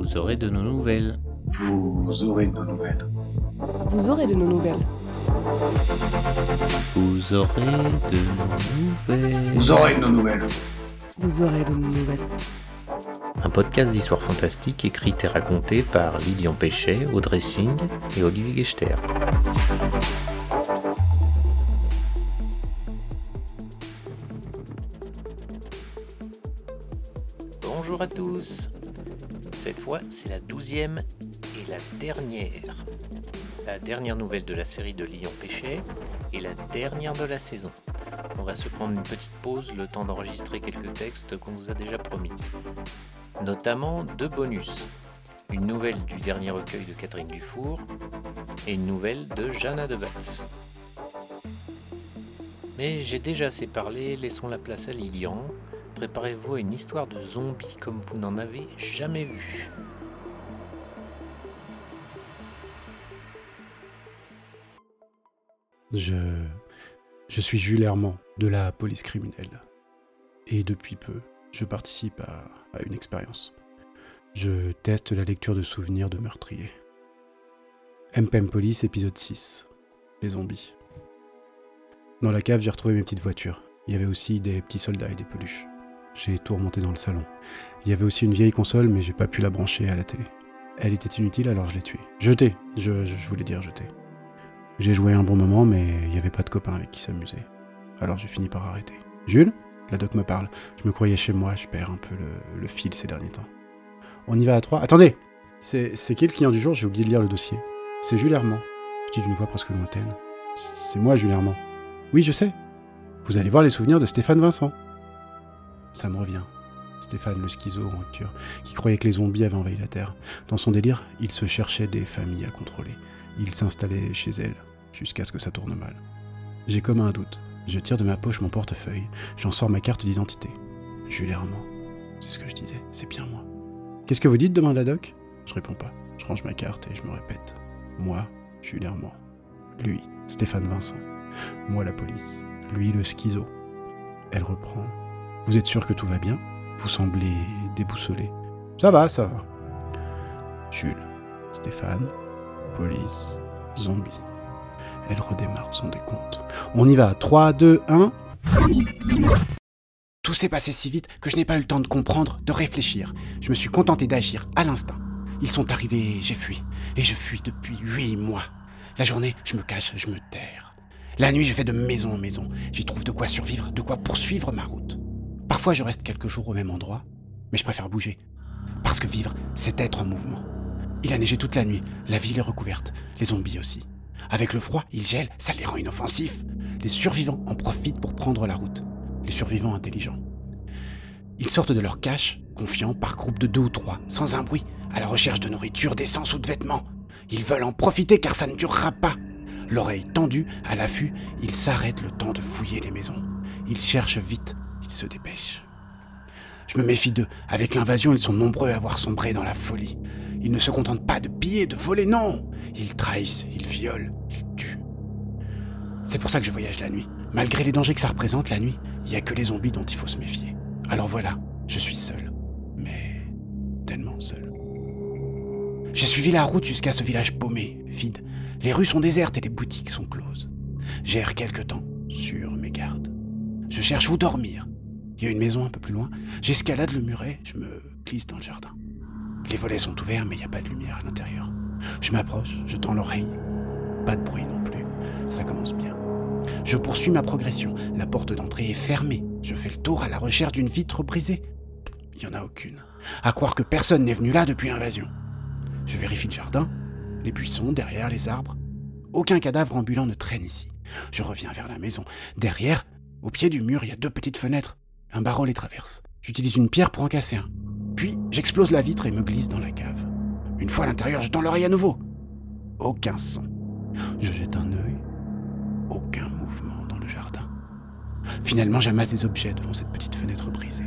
Vous aurez de nos nouvelles. Vous aurez de nos nouvelles. Vous aurez de nos nouvelles. Vous aurez de nos nouvelles. Vous aurez de nos nouvelles. Vous aurez de nos nouvelles. Un podcast d'histoire fantastique écrit et raconté par Lilian Péchet, Audrey Singh et Olivier Gechter. C'est la douzième et la dernière. La dernière nouvelle de la série de Lilian Péchet et la dernière de la saison. On va se prendre une petite pause, le temps d'enregistrer quelques textes qu'on vous a déjà promis. Notamment deux bonus. Une nouvelle du dernier recueil de Catherine Dufour et une nouvelle de Jeanne de Batz. Mais j'ai déjà assez parlé, laissons la place à Lilian. Préparez-vous à une histoire de zombies comme vous n'en avez jamais vu. Je. Je suis Jules Herman de la police criminelle. Et depuis peu, je participe à, à une expérience. Je teste la lecture de souvenirs de meurtriers. MPM Police, épisode 6. Les zombies. Dans la cave, j'ai retrouvé mes petites voitures. Il y avait aussi des petits soldats et des peluches. J'ai tout remonté dans le salon. Il y avait aussi une vieille console, mais j'ai pas pu la brancher à la télé. Elle était inutile, alors je l'ai tuée. Jetée, je, voulais dire jetée. J'ai joué un bon moment, mais il n'y avait pas de copains avec qui s'amuser. Alors j'ai fini par arrêter. Jules La doc me parle. Je me croyais chez moi, je perds un peu le, fil ces derniers temps. On y va à trois Attendez C'est qui le client du jour? J'ai oublié de lire le dossier. C'est Jules Herman. Je dis d'une voix presque lointaine. C'est moi, Jules Herman. Oui, je sais. Vous allez voir les souvenirs de Stéphane Vincent. Ça me revient. Stéphane, le schizo en rupture, qui croyait que les zombies avaient envahi la Terre. Dans son délire, il se cherchait des familles à contrôler. Il s'installait chez elle, jusqu'à ce que ça tourne mal. J'ai comme un doute. Je tire de ma poche mon portefeuille, j'en sors ma carte d'identité. Jules Herman. C'est ce que je disais, c'est bien moi. Qu'est-ce que vous dites demande la doc. Je réponds pas. Je range ma carte et je me répète. Moi, Jules Herman. Lui, Stéphane Vincent. Moi, la police. Lui, le schizo. Elle reprend. Vous êtes sûr que tout va bien? Vous semblez déboussolé. Ça va, ça va. Jules, Stéphane, police, zombie. Elle redémarre son décompte. On y va. 3, 2, 1. Tout s'est passé si vite que je n'ai pas eu le temps de comprendre, de réfléchir. Je me suis contenté d'agir à l'instinct. Ils sont arrivés, j'ai fui. Et je fuis depuis huit mois. La journée, je me cache, je me terre. La nuit, je vais de maison en maison. J'y trouve de quoi survivre, de quoi poursuivre ma route. Parfois, je reste quelques jours au même endroit, mais je préfère bouger. Parce que vivre, c'est être en mouvement. Il a neigé toute la nuit, la ville est recouverte, les zombies aussi. Avec le froid, ils gèlent, ça les rend inoffensifs. Les survivants en profitent pour prendre la route. Les survivants intelligents. Ils sortent de leur cache, confiants, par groupe de deux ou trois, sans un bruit, à la recherche de nourriture, d'essence ou de vêtements. Ils veulent en profiter car ça ne durera pas. L'oreille tendue, à l'affût, ils s'arrêtent le temps de fouiller les maisons. Ils cherchent vite, se dépêchent. Je me méfie d'eux. Avec l'invasion, ils sont nombreux à avoir sombré dans la folie. Ils ne se contentent pas de piller, de voler, non Ils trahissent, ils violent, ils tuent. C'est pour ça que je voyage la nuit. Malgré les dangers que ça représente la nuit, il n'y a que les zombies dont il faut se méfier. Alors voilà, je suis seul. Mais tellement seul. J'ai suivi la route jusqu'à ce village paumé, vide. Les rues sont désertes et les boutiques sont closes. J'erre quelque temps, sur mes gardes. Je cherche où dormir. Il y a une maison un peu plus loin. J'escalade le muret, je me glisse dans le jardin. Les volets sont ouverts, mais il n'y a pas de lumière à l'intérieur. Je m'approche, je tends l'oreille. Pas de bruit non plus. Ça commence bien. Je poursuis ma progression. La porte d'entrée est fermée. Je fais le tour à la recherche d'une vitre brisée. Il n'y en a aucune. À croire que personne n'est venu là depuis l'invasion. Je vérifie le jardin, les buissons, derrière les arbres. Aucun cadavre ambulant ne traîne ici. Je reviens vers la maison. Derrière, au pied du mur, il y a deux petites fenêtres. Un barreau les traverse. J'utilise une pierre pour en casser un. Puis, j'explose la vitre et me glisse dans la cave. Une fois à l'intérieur, je tends l'oreille à nouveau. Aucun son. Je jette un œil. Aucun mouvement dans le jardin. Finalement, j'amasse des objets devant cette petite fenêtre brisée.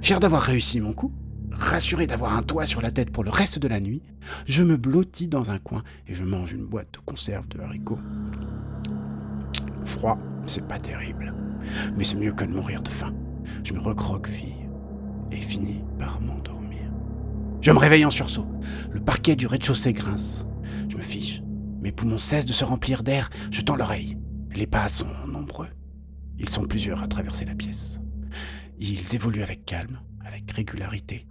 Fier d'avoir réussi mon coup, rassuré d'avoir un toit sur la tête pour le reste de la nuit, je me blottis dans un coin et je mange une boîte de conserve de haricots. Froid, c'est pas terrible, mais c'est mieux que de mourir de faim. Je me recroqueville et finis par m'endormir. Je me réveille en sursaut. Le parquet du rez-de-chaussée grince. Je me fige. Mes poumons cessent de se remplir d'air. Je tends l'oreille. Les pas sont nombreux. Ils sont plusieurs à traverser la pièce. Ils évoluent avec calme, avec régularité.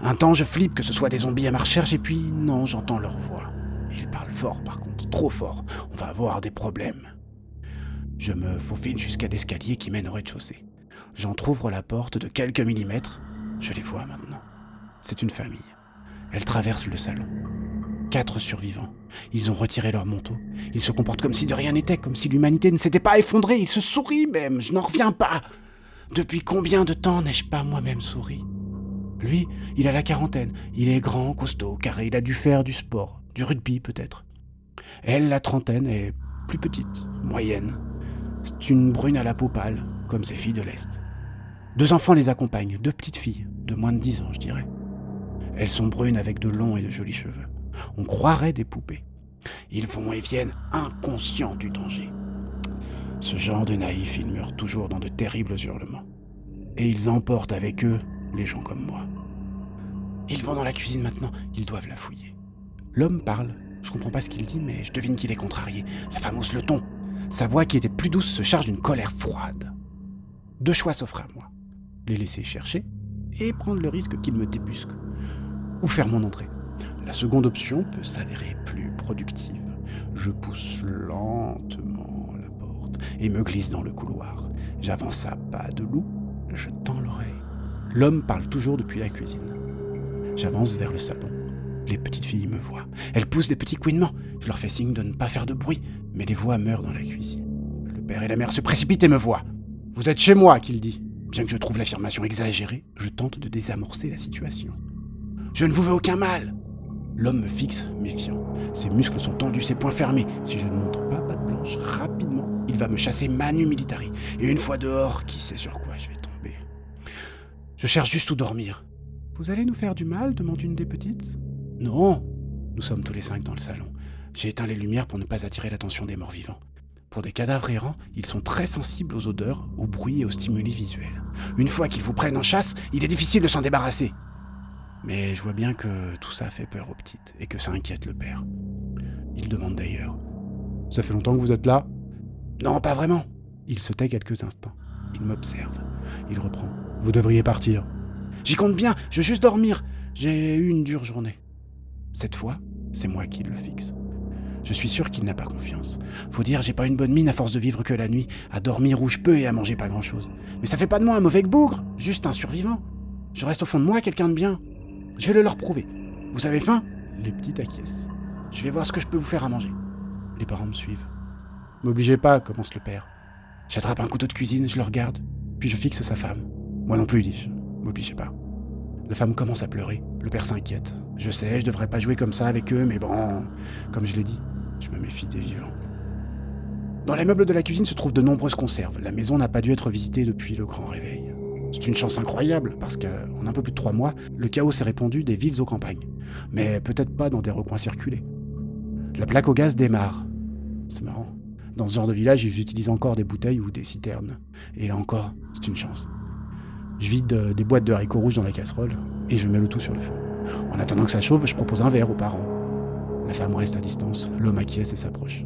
Un temps, je flippe que ce soit des zombies à ma recherche, et puis non, j'entends leur voix. Ils parlent fort, par contre, trop fort. On va avoir des problèmes. Je me faufile jusqu'à l'escalier qui mène au rez-de-chaussée. J'entr'ouvre la porte de quelques millimètres. Je les vois maintenant. C'est une famille. Elle traverse le salon. Quatre survivants. Ils ont retiré leur manteau. Ils se comportent comme si de rien n'était, comme si l'humanité ne s'était pas effondrée. Ils se sourient même. Je n'en reviens pas. Depuis combien de temps n'ai-je pas moi-même souri? Lui, il a la quarantaine. Il est grand, costaud, carré. Il a dû faire du sport, du rugby peut-être. Elle, la trentaine, est plus petite, moyenne. C'est une brune à la peau pâle, comme ses filles de l'Est. Deux enfants les accompagnent, deux petites filles, de moins de dix ans, je dirais. Elles sont brunes avec de longs et de jolis cheveux. On croirait des poupées. Ils vont et viennent inconscients du danger. Ce genre de naïfs, ils meurent toujours dans de terribles hurlements. Et ils emportent avec eux les gens comme moi. Ils vont dans la cuisine maintenant, ils doivent la fouiller. L'homme parle, je comprends pas ce qu'il dit, mais je devine qu'il est contrarié. La femme hausse le ton. Sa voix qui était plus douce se charge d'une colère froide. Deux choix s'offrent à moi. Les laisser chercher et prendre le risque qu'ils me débusquent. Ou faire mon entrée. La seconde option peut s'avérer plus productive. Je pousse lentement la porte et me glisse dans le couloir. J'avance à pas de loup, je tends l'oreille. L'homme parle toujours depuis la cuisine. J'avance vers le salon. Les petites filles me voient. Elles poussent des petits couinements. Je leur fais signe de ne pas faire de bruit, mais les voix meurent dans la cuisine. Le père et la mère se précipitent et me voient. Vous êtes chez moi, qu'il dit. Bien que je trouve l'affirmation exagérée, je tente de désamorcer la situation. Je ne vous veux aucun mal. L'homme me fixe, méfiant. Ses muscles sont tendus, ses poings fermés. Si je ne montre pas patte blanche rapidement, il va me chasser manu militari. Et une fois dehors, qui sait sur quoi je vais tomber. Je cherche juste où dormir. Vous allez nous faire du mal demande une des petites. Non. Nous sommes tous les cinq dans le salon. J'ai éteint les lumières pour ne pas attirer l'attention des morts vivants. Pour des cadavres errants, ils sont très sensibles aux odeurs, aux bruits et aux stimuli visuels. Une fois qu'ils vous prennent en chasse, il est difficile de s'en débarrasser. Mais je vois bien que tout ça fait peur aux petites et que ça inquiète le père. Il demande d'ailleurs. Ça fait longtemps que vous êtes là? Non, pas vraiment. Il se tait quelques instants. Il m'observe. Il reprend. Vous devriez partir. J'y compte bien, je veux juste dormir. J'ai eu une dure journée. Cette fois, c'est moi qui le fixe. Je suis sûr qu'il n'a pas confiance. Faut dire, j'ai pas une bonne mine à force de vivre que la nuit, à dormir où je peux et à manger pas grand-chose. Mais ça fait pas de moi un mauvais bougre, juste un survivant. Je reste au fond de moi quelqu'un de bien. Je vais le leur prouver. Vous avez faim? Les petites acquiescent. Je vais voir ce que je peux vous faire à manger. Les parents me suivent. M'obligez pas, commence le père. J'attrape un couteau de cuisine, je le regarde, puis je fixe sa femme. Moi non plus, dis-je. M'obligez pas. La femme commence à pleurer. Le père s'inquiète. Je sais, je devrais pas jouer comme ça avec eux, mais bon, comme je l'ai dit, je me méfie des vivants. Dans les meubles de la cuisine se trouvent de nombreuses conserves. La maison n'a pas dû être visitée depuis le grand réveil. C'est une chance incroyable, parce qu'en un peu plus de trois mois, le chaos s'est répandu des villes aux campagnes. Mais peut-être pas dans des recoins circulés. La plaque au gaz démarre. C'est marrant. Dans ce genre de village, ils utilisent encore des bouteilles ou des citernes. Et là encore, c'est une chance. Je vide euh, des boîtes de haricots rouges dans la casserole et je mets le tout sur le feu. En attendant que ça chauffe, je propose un verre aux parents. La femme reste à distance, l'homme acquiesce et s'approche.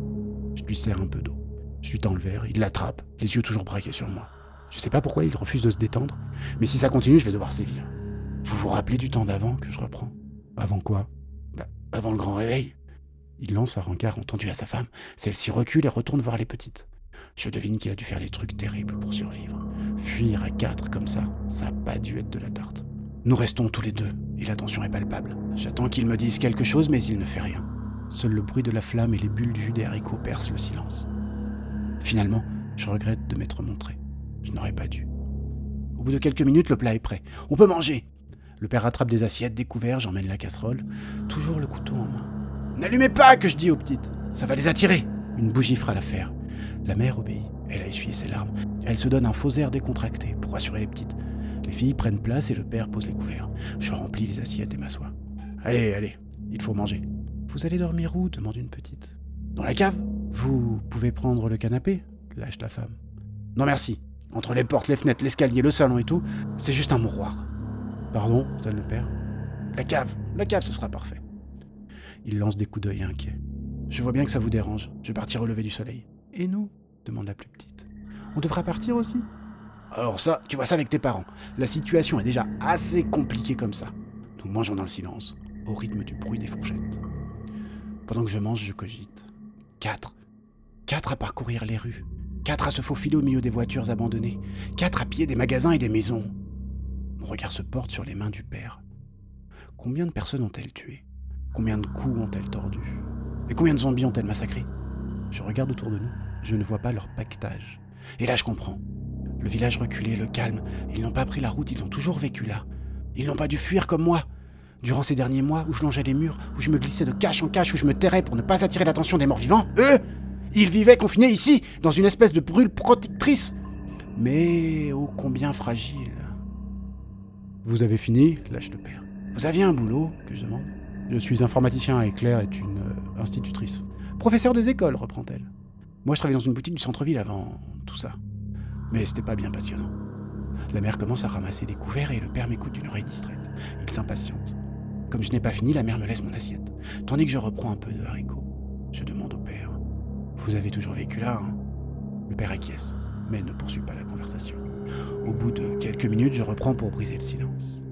Je lui sers un peu d'eau. Je lui tends le verre, il l'attrape, les yeux toujours braqués sur moi. Je sais pas pourquoi il refuse de se détendre, mais si ça continue, je vais devoir sévir. Vous vous rappelez du temps d'avant que je reprends? Avant quoi? Bah, avant le grand réveil. Il lance un rencard entendu à sa femme. Celle-ci recule et retourne voir les petites. Je devine qu'il a dû faire des trucs terribles pour survivre. Fuir à quatre comme ça, ça n'a pas dû être de la tarte. Nous restons tous les deux, et la tension est palpable. J'attends qu'il me dise quelque chose, mais il ne fait rien. Seul le bruit de la flamme et les bulles du jus des haricots percent le silence. Finalement, je regrette de m'être montré. Je n'aurais pas dû. Au bout de quelques minutes, le plat est prêt. On peut manger. Le père rattrape des assiettes, des j'emmène la casserole, toujours le couteau en main. N'allumez pas, que je dis aux petites. Ça va les attirer. Une bougie fera l'affaire. La mère obéit. Elle a essuyé ses larmes. Elle se donne un faux air décontracté pour rassurer les petites. Les filles prennent place et le père pose les couverts. Je remplis les assiettes et m'assois. Allez, allez, il faut manger. Vous allez dormir où demande une petite. Dans la cave Vous pouvez prendre le canapé lâche la femme. Non merci. Entre les portes, les fenêtres, l'escalier, le salon et tout, c'est juste un mouroir. Pardon donne le père. La cave, la cave, ce sera parfait. Il lance des coups d'œil inquiets. Je vois bien que ça vous dérange. Je vais partir au lever du soleil. Et nous demande la plus petite. On devra partir aussi? Alors ça, tu vois ça avec tes parents. La situation est déjà assez compliquée comme ça. Nous mangeons dans le silence, au rythme du bruit des fourchettes. Pendant que je mange, je cogite. Quatre. Quatre à parcourir les rues. Quatre à se faufiler au milieu des voitures abandonnées. Quatre à piller des magasins et des maisons. Mon regard se porte sur les mains du père. Combien de personnes ont-elles tué Combien de coups ont-elles tordu Et combien de zombies ont-elles massacrés? Je regarde autour de nous. Je ne vois pas leur pactage. Et là, je comprends. Le village reculé, le calme. Ils n'ont pas pris la route, ils ont toujours vécu là. Ils n'ont pas dû fuir comme moi. Durant ces derniers mois où je longeais les murs, où je me glissais de cache en cache, où je me terrais pour ne pas attirer l'attention des morts vivants, eux, ils vivaient confinés ici, dans une espèce de brûle protectrice. Mais ô combien fragile. Vous avez fini? lâche le père. Vous aviez un boulot? que je demande Je suis informaticien et Claire est une euh, institutrice. Professeur des écoles, reprend-elle. Moi, je travaillais dans une boutique du centre-ville avant tout ça. Mais c'était pas bien passionnant. La mère commence à ramasser des couverts et le père m'écoute d'une oreille distraite. Il s'impatiente. Comme je n'ai pas fini, la mère me laisse mon assiette. Tandis que je reprends un peu de haricots. Je demande au père Vous avez toujours vécu là, hein? Le père acquiesce, mais ne poursuit pas la conversation. Au bout de quelques minutes, je reprends pour briser le silence.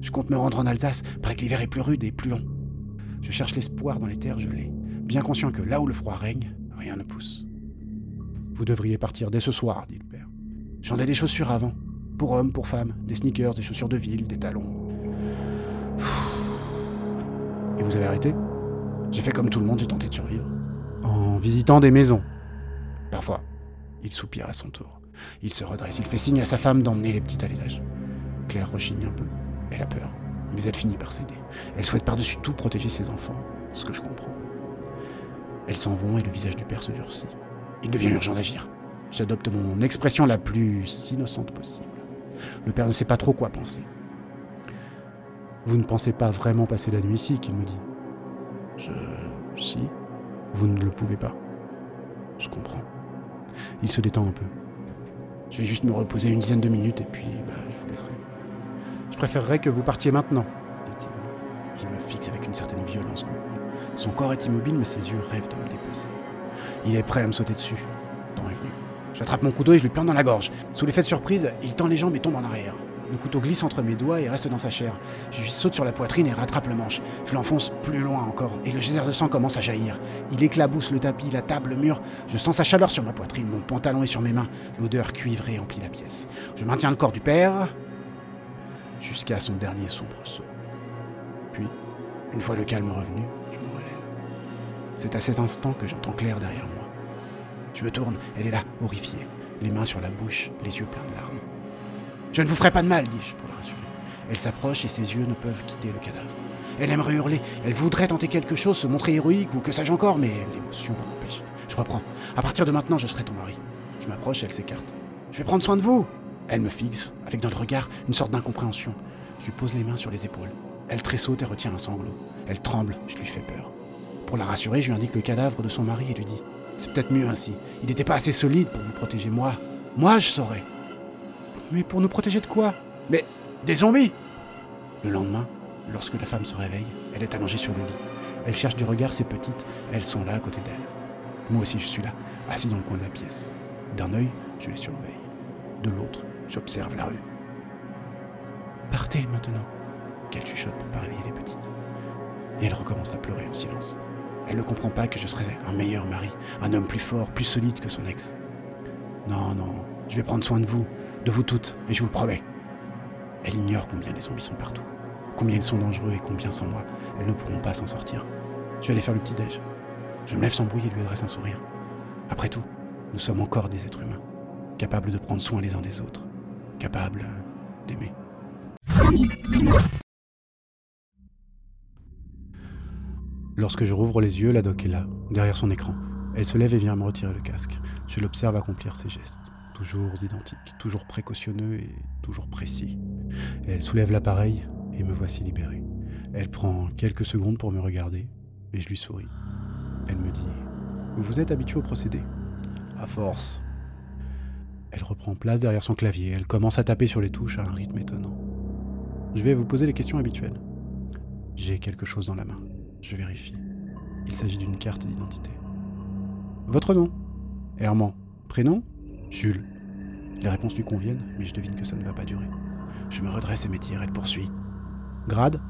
Je compte me rendre en Alsace, paraît que l'hiver est plus rude et plus long. Je cherche l'espoir dans les terres gelées, bien conscient que là où le froid règne, rien ne pousse. Vous devriez partir dès ce soir, dit le père. J'en ai des chaussures avant. Pour hommes, pour femmes. Des sneakers, des chaussures de ville, des talons. Et vous avez arrêté? J'ai fait comme tout le monde, j'ai tenté de survivre. En visitant des maisons Parfois. Il soupire à son tour. Il se redresse. Il fait signe à sa femme d'emmener les petites à l'étage. Claire rechigne un peu. Elle a peur. Mais elle finit par céder. Elle souhaite par-dessus tout protéger ses enfants. Ce que je comprends. Elles s'en vont et le visage du père se durcit. Il devient urgent d'agir. J'adopte mon expression la plus innocente possible. Le père ne sait pas trop quoi penser. Vous ne pensez pas vraiment passer la nuit ici, qu'il me dit. Je. Si. Vous ne le pouvez pas. Je comprends. Il se détend un peu. Je vais juste me reposer une dizaine de minutes et puis bah, je vous laisserai. Je préférerais que vous partiez maintenant, dit-il. Il me fixe avec une certaine violence Son corps est immobile, mais ses yeux rêvent de me déposer. Il est prêt à me sauter dessus. Temps est venu. J'attrape mon couteau et je lui plante dans la gorge. Sous l'effet de surprise, il tend les jambes et tombe en arrière. Le couteau glisse entre mes doigts et reste dans sa chair. Je lui saute sur la poitrine et rattrape le manche. Je l'enfonce plus loin encore, et le geyser de sang commence à jaillir. Il éclabousse le tapis, la table, le mur. Je sens sa chaleur sur ma poitrine, mon pantalon est sur mes mains. L'odeur cuivrée emplit la pièce. Je maintiens le corps du père jusqu'à son dernier soubresaut. Puis, une fois le calme revenu. C'est à cet instant que j'entends Claire derrière moi. Je me tourne, elle est là, horrifiée, les mains sur la bouche, les yeux pleins de larmes. Je ne vous ferai pas de mal, dis-je pour la rassurer. Elle s'approche et ses yeux ne peuvent quitter le cadavre. Elle aimerait hurler, elle voudrait tenter quelque chose, se montrer héroïque ou que sais-je encore, mais l'émotion l'en. Je reprends. À partir de maintenant, je serai ton mari. Je m'approche elle s'écarte. Je vais prendre soin de vous Elle me fixe, avec dans le regard une sorte d'incompréhension. Je lui pose les mains sur les épaules. Elle tressaute et retient un sanglot. Elle tremble, je lui fais peur. Pour la rassurer, je lui indique le cadavre de son mari et lui dis C'est peut-être mieux ainsi. Il n'était pas assez solide pour vous protéger. Moi, moi, je saurais. Mais pour nous protéger de quoi? Mais des zombies Le lendemain, lorsque la femme se réveille, elle est allongée sur le lit. Elle cherche du regard ses petites, elles sont là à côté d'elle. Moi aussi, je suis là, assis dans le coin de la pièce. D'un œil, je les surveille. De l'autre, j'observe la rue. Partez maintenant, qu'elle chuchote pour pas réveiller les petites. Et elle recommence à pleurer en silence. Elle ne comprend pas que je serais un meilleur mari, un homme plus fort, plus solide que son ex. Non, non, je vais prendre soin de vous, de vous toutes, et je vous le promets. Elle ignore combien les zombies sont partout, combien ils sont dangereux et combien sans moi, elles ne pourront pas s'en sortir. Je vais aller faire le petit-déj. Je me lève sans bruit et lui adresse un sourire. Après tout, nous sommes encore des êtres humains, capables de prendre soin les uns des autres, capables d'aimer. Lorsque je rouvre les yeux, la doc est là, derrière son écran. Elle se lève et vient me retirer le casque. Je l'observe accomplir ses gestes, toujours identiques, toujours précautionneux et toujours précis. Elle soulève l'appareil et me voici libéré. Elle prend quelques secondes pour me regarder et je lui souris. Elle me dit Vous êtes habitué au procédé À force. Elle reprend place derrière son clavier. Elle commence à taper sur les touches à un rythme étonnant. Je vais vous poser les questions habituelles. J'ai quelque chose dans la main. Je vérifie. Il s'agit d'une carte d'identité. Votre nom? Herman. Prénom? Jules. Les réponses lui conviennent, mais je devine que ça ne va pas durer. Je me redresse et m'étire. Elle poursuit. Grade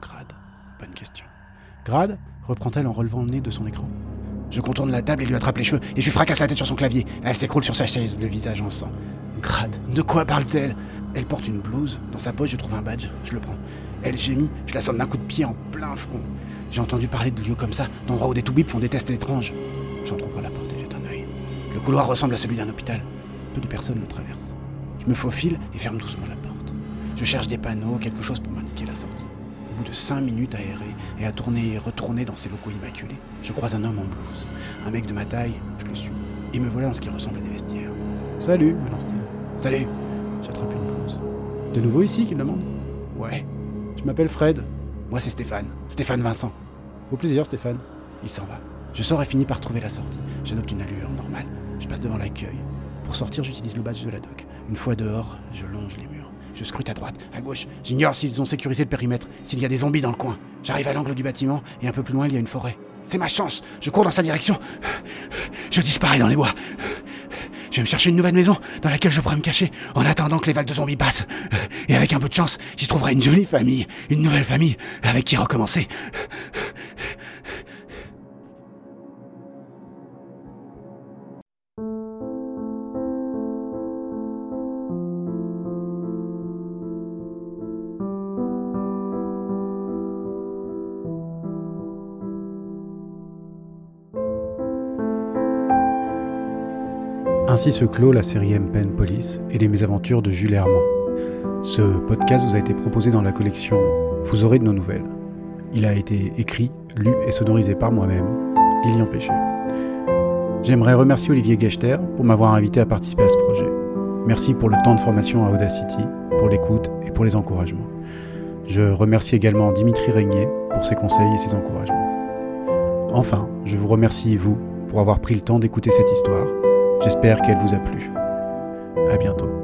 Grade. Bonne question. Grade reprend-elle en relevant le nez de son écran. Je contourne la table et lui attrape les cheveux et je lui fracasse la tête sur son clavier. Elle s'écroule sur sa chaise, le visage en sang. Grade, de quoi parle-t-elle? Elle porte une blouse. Dans sa poche, je trouve un badge. Je le prends. Elle gémit. Je la sonne d'un coup de pied en plein front. J'ai entendu parler de lieux comme ça, d'endroits où des toubibs font des tests étranges. J'entrouvre la porte et jette un œil. Le couloir ressemble à celui d'un hôpital. Peu de personnes le traversent. Je me faufile et ferme doucement la porte. Je cherche des panneaux, quelque chose pour m'indiquer la sortie. Au bout de cinq minutes à errer et à tourner et retourner dans ces locaux immaculés, je croise un homme en blouse. Un mec de ma taille, je le suis. Il me voilà en ce qui ressemble à des vestiaires. Salut, me lance-t-il. Salut J'attrape une blouse. De nouveau ici qu'il demande? Ouais, Je m'appelle Fred. Moi c'est Stéphane. Stéphane Vincent. Au plaisir, Stéphane. Il s'en va. Je sors et finis par trouver la sortie. J'adopte une allure normale. Je passe devant l'accueil. Pour sortir, j'utilise le badge de la doc. Une fois dehors, je longe les murs. Je scrute à droite, à gauche. J'ignore s'ils ont sécurisé le périmètre, s'il y a des zombies dans le coin. J'arrive à l'angle du bâtiment et un peu plus loin, il y a une forêt. C'est ma chance. Je cours dans sa direction. Je disparais dans les bois. Je vais me chercher une nouvelle maison dans laquelle je pourrais me cacher en attendant que les vagues de zombies passent. Et avec un peu de chance, j'y trouverai une jolie famille, une nouvelle famille avec qui recommencer. Ainsi se clôt la série M Pen Police et les mésaventures de Jules Herman. Ce podcast vous a été proposé dans la collection Vous aurez de nos nouvelles. Il a été écrit, lu et sonorisé par moi-même, Lilian Péché. J'aimerais remercier Olivier Gechter pour m'avoir invité à participer à ce projet. Merci pour le temps de formation à Audacity, pour l'écoute et pour les encouragements. Je remercie également Dimitri Régnier pour ses conseils et ses encouragements. Enfin, je vous remercie, vous, pour avoir pris le temps d'écouter cette histoire. J'espère qu'elle vous a plu. À bientôt.